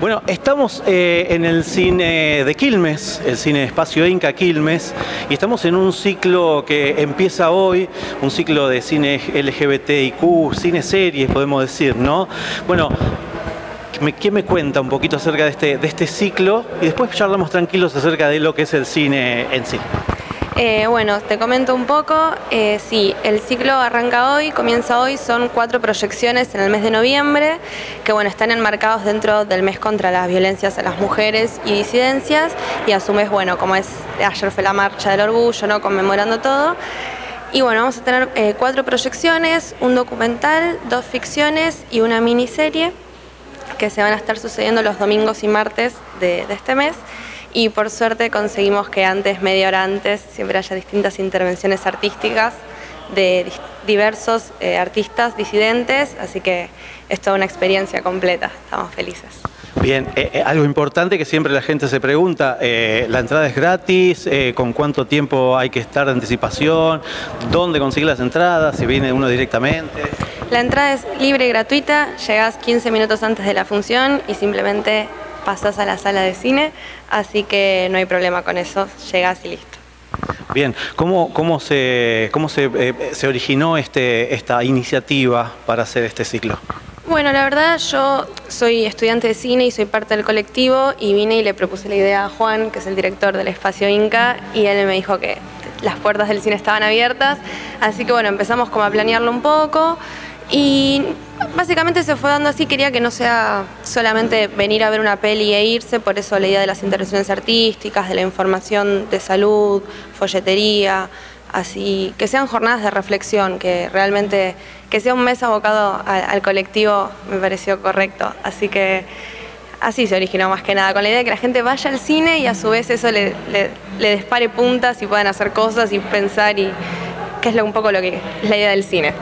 Bueno, estamos eh, en el cine de Quilmes, el cine Espacio Inca Quilmes, y estamos en un ciclo que empieza hoy, un ciclo de cine LGBTIQ, cine series, podemos decir, ¿no? Bueno, ¿qué me cuenta un poquito acerca de este, de este ciclo? Y después charlamos tranquilos acerca de lo que es el cine en sí. Eh, bueno, te comento un poco. Eh, sí, el ciclo arranca hoy, comienza hoy, son cuatro proyecciones en el mes de noviembre, que bueno, están enmarcados dentro del mes contra las violencias a las mujeres y disidencias, y a su vez, bueno, como es, ayer fue la marcha del orgullo, ¿no? Conmemorando todo. Y bueno, vamos a tener eh, cuatro proyecciones, un documental, dos ficciones y una miniserie que se van a estar sucediendo los domingos y martes de este mes y por suerte conseguimos que antes, media hora antes, siempre haya distintas intervenciones artísticas de diversos eh, artistas disidentes, así que es toda una experiencia completa, estamos felices. Bien, eh, eh, algo importante que siempre la gente se pregunta, ¿la entrada es gratis? ¿Con cuánto tiempo hay que estar de anticipación? ¿Dónde conseguir las entradas? ¿Si viene uno directamente? La entrada es libre y gratuita, llegás 15 minutos antes de la función y simplemente pasás a la sala de cine, así que no hay problema con eso, llegás y listo. Bien, ¿cómo, cómo, se, cómo se, eh, se originó este, esta iniciativa para hacer este ciclo? Bueno, la verdad yo soy estudiante de cine y soy parte del colectivo y vine y le propuse la idea a Juan, que es el director del espacio Inca, y él me dijo que las puertas del cine estaban abiertas, así que bueno, empezamos como a planearlo un poco. Y básicamente se fue dando así, quería que no sea solamente venir a ver una peli e irse, por eso la idea de las intervenciones artísticas, de la información de salud, folletería, así, que sean jornadas de reflexión, que realmente, que sea un mes abocado al, colectivo me pareció correcto, así que así se originó más que nada, con la idea de que la gente vaya al cine y a su vez eso le, le, dispare puntas y puedan hacer cosas y pensar y que es lo, un poco lo que es la idea del cine.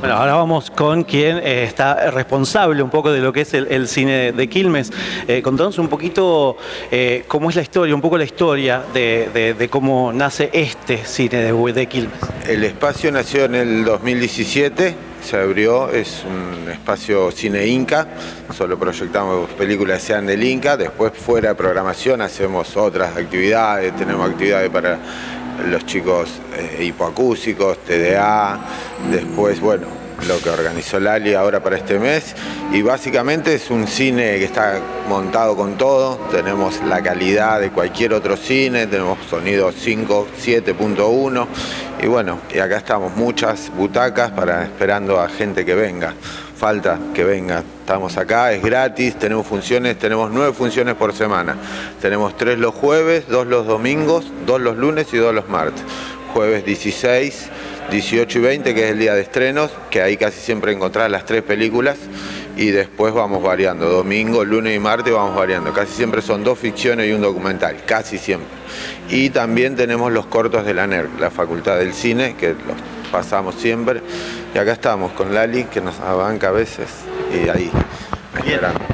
Bueno, ahora vamos con quien eh, está responsable un poco de lo que es el, cine de, Quilmes. Eh, contanos un poquito eh, cómo es la historia, un poco la historia de, cómo nace este cine de, de, Quilmes. El espacio nació en el 2017, se abrió, es un espacio cine Inca, solo proyectamos películas sean del Inca, después fuera de programación hacemos otras actividades, tenemos actividades para los chicos eh, TDA, después, bueno, lo que organizó Lali ahora para este mes. Y básicamente es un cine que está montado con todo, tenemos la calidad de cualquier otro cine, tenemos sonido 5, 7.1 y bueno, y acá estamos muchas butacas para esperando a gente que venga falta que venga. Estamos acá, es gratis, tenemos funciones, tenemos nueve funciones por semana. Tenemos tres los jueves, dos los domingos, dos los lunes y dos los martes. Jueves 16, 18 y 20, que es el día de estrenos, que ahí casi siempre encontrás las tres películas. Y después vamos variando, domingo, lunes y martes vamos variando. Casi siempre son dos ficciones y un documental, casi siempre. Y también tenemos los cortos de la NERC, la Facultad del Cine, que los pasamos siempre. Y acá estamos con Lali, que nos abanca a veces, y ahí.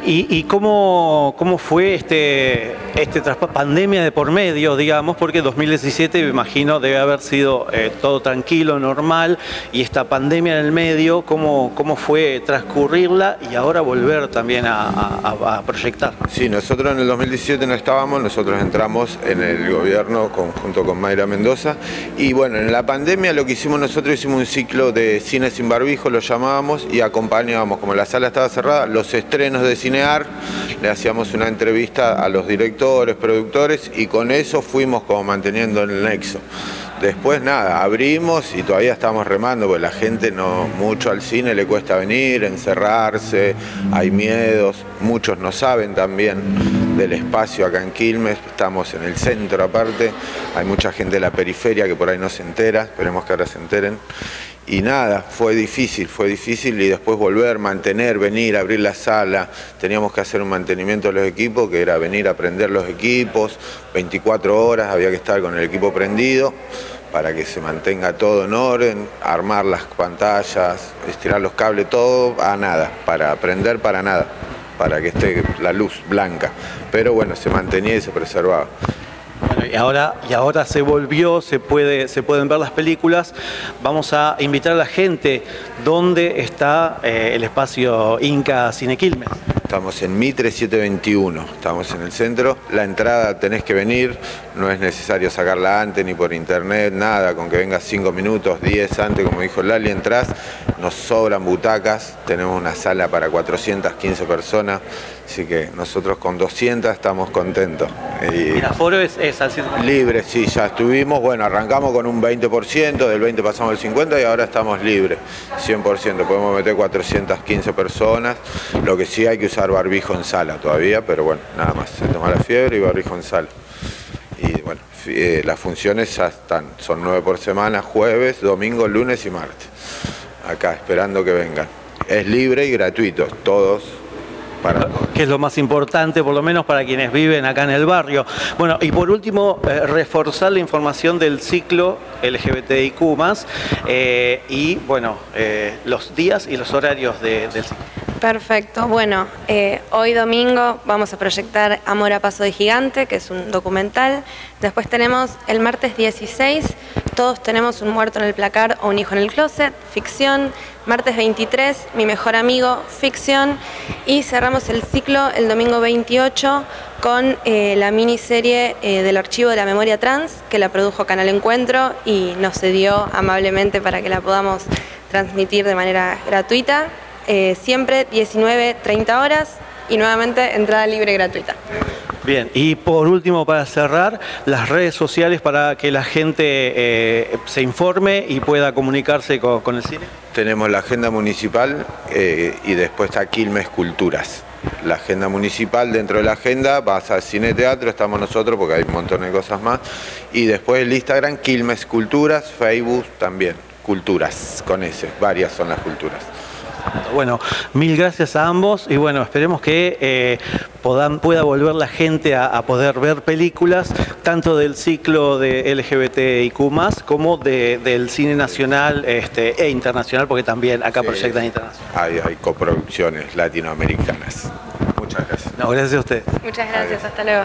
¿Y, cómo, cómo, fue este, este pandemia de por medio, digamos? Porque 2017, me imagino, debe haber sido eh, todo tranquilo, normal, y esta pandemia en el medio, ¿cómo, cómo fue transcurrirla y ahora volver también a, proyectar? Sí, nosotros en el 2017 no estábamos, nosotros entramos en el gobierno junto con Mayra Mendoza, y bueno, en la pandemia lo que hicimos nosotros, hicimos un ciclo de cine sin barbijo, lo llamábamos, y acompañábamos, como la sala estaba cerrada, los estrenos de Cinear, le hacíamos una entrevista a los directores, productores y con eso fuimos como manteniendo el nexo. Después nada, abrimos y todavía estamos remando porque la gente no mucho al cine le cuesta venir, encerrarse, hay miedos, muchos no saben también del espacio acá en Quilmes, estamos en el centro aparte, hay mucha gente de la periferia que por ahí no se entera, esperemos que ahora se enteren. Y nada, fue difícil, fue difícil y después volver, mantener, venir, abrir la sala. Teníamos que hacer un mantenimiento de los equipos, que era venir a prender los equipos, 24 horas, había que estar con el equipo prendido para que se mantenga todo en orden, armar las pantallas, estirar los cables, todo a nada, para prender para nada, para que esté la luz blanca. Pero bueno, se mantenía y se preservaba. Y ahora, y ahora se volvió, se, puede, se pueden ver las películas. Vamos a invitar a la gente dónde está eh, el espacio Inca Cine Quilmes. Estamos en Mitre 721, estamos en el centro. La entrada tenés que venir, no es necesario sacarla antes ni por internet, nada, con que vengas 5 minutos, 10 antes, como dijo Lali, entras, nos sobran butacas, tenemos una sala para 415 personas, así que nosotros con 200 estamos contentos. Y el aforo es, es al Libre, sí, ya estuvimos, bueno, arrancamos con un 20%, del 20 pasamos al 50 y ahora estamos libres, 100%, podemos meter 415 personas, lo que sí hay que usar barbijo en sala todavía, pero bueno, nada más, se toma la fiebre y barbijo en sala. Y bueno, eh, las funciones ya están, son nueve por semana, jueves, domingo, lunes y martes. Acá, esperando que vengan. Es libre y gratuito, todos que es lo más importante, por lo menos para quienes viven acá en el barrio. Bueno, y por último, eh, reforzar la información del ciclo LGBTIQ eh, y, bueno, eh, los días y los horarios del ciclo. Perfecto. Bueno, hoy domingo vamos a proyectar Amor a Paso de Gigante, que es un documental. Después tenemos el martes 16, Todos tenemos un muerto en el placar o un hijo en el closet, ficción. Martes 23, Mi mejor amigo, ficción. Y cerramos el ciclo el domingo 28 con eh, la miniserie eh, del archivo de la memoria trans, que la produjo Canal Encuentro y nos cedió amablemente para que la podamos transmitir de manera gratuita. Eh, siempre 19, 30 horas y nuevamente entrada libre gratuita. Bien, y por último, para cerrar, las redes sociales para que la gente eh, se informe y pueda comunicarse con, el cine. Tenemos la agenda municipal eh, y después está Quilmes Culturas. La agenda municipal, dentro de la agenda vas al cine teatro, estamos nosotros porque hay un montón de cosas más. Y después el Instagram, Quilmes Culturas, Facebook también, Culturas, con ese, varias son las culturas. Bueno, mil gracias a ambos y bueno, esperemos que eh, pueda volver la gente a, poder ver películas, tanto del ciclo de LGBTIQ como del cine nacional este, e internacional, porque también acá proyectan internacional. Hay, hay coproducciones latinoamericanas. Muchas gracias. No, gracias a usted. Muchas gracias, hasta luego.